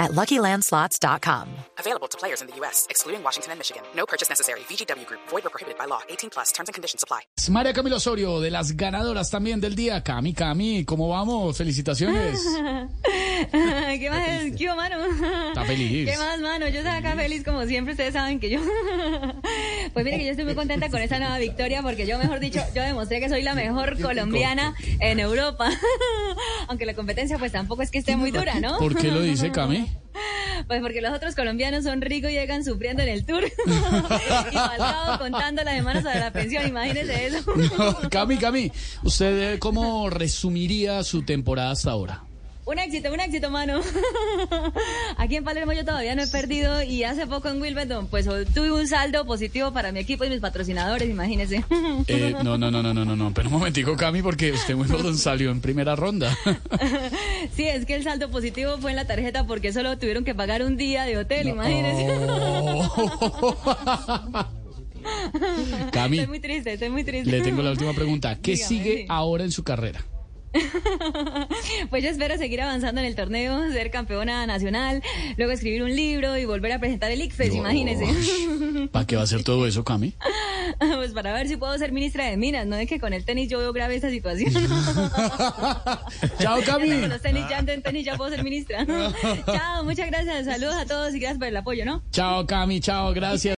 at LuckyLandSlots.com. Available to players in the U.S., excluding Washington and Michigan. No purchase necessary. VGW Group. Void or prohibited by law. 18 plus. Terms and conditions apply. María Camilo Osorio, de las ganadoras también del día. Cami, Cami, ¿cómo vamos? Felicitaciones. ¿Qué más? ¿Qué hubo, mano? Está feliz. ¿Qué más, mano? Yo estoy acá feliz como siempre. Ustedes saben que yo... Pues mire que yo estoy muy contenta con esa nueva victoria porque yo, mejor dicho, yo demostré que soy la mejor colombiana en Europa. Aunque la competencia pues tampoco es que esté muy dura, ¿no? ¿Por qué lo dice Cami? Pues porque los otros colombianos son ricos y llegan sufriendo en el tour. y Falcao contando las semanas de la pensión, imagínese eso. No, Cami, Cami, ¿usted cómo resumiría su temporada hasta ahora? Un éxito, un éxito, mano. Aquí en Palermo yo todavía no he perdido y hace poco en Wilmington pues tuve un saldo positivo para mi equipo y mis patrocinadores, imagínese. Eh, no, no, no, no, no, no, no, pero un momentico, Cami, porque usted Wimbledon salió en primera ronda. Sí, es que el saldo positivo fue en la tarjeta porque solo tuvieron que pagar un día de hotel, imagínese. Cami, Estoy muy triste, estoy muy triste. le tengo la última pregunta. ¿Qué Dígame, sigue sí. ahora en su carrera? Pues yo espero seguir avanzando en el torneo, ser campeona nacional, luego escribir un libro y volver a presentar el ICFES, imagínese. ¿Para qué va a hacer todo eso, Cami? Pues para ver si puedo ser ministra de Minas, no es que con el tenis yo veo grave esta situación. Chao, Ya Cami. con los tenis, ya ando en tenis, ya puedo ser ministra. Chao, muchas gracias, saludos a todos y gracias por el apoyo, ¿no? Chao, Cami, chao, gracias.